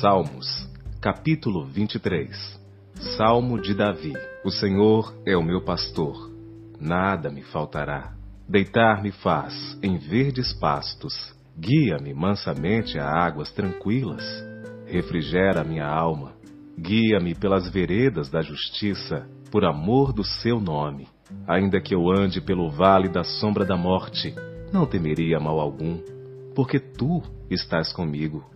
Salmos, capítulo 23 Salmo de Davi. O Senhor é o meu pastor, nada me faltará. Deitar-me faz em verdes pastos, guia-me mansamente a águas tranquilas, refrigera minha alma, guia-me pelas veredas da justiça, por amor do seu nome. Ainda que eu ande pelo vale da sombra da morte, não temeria mal algum, porque tu estás comigo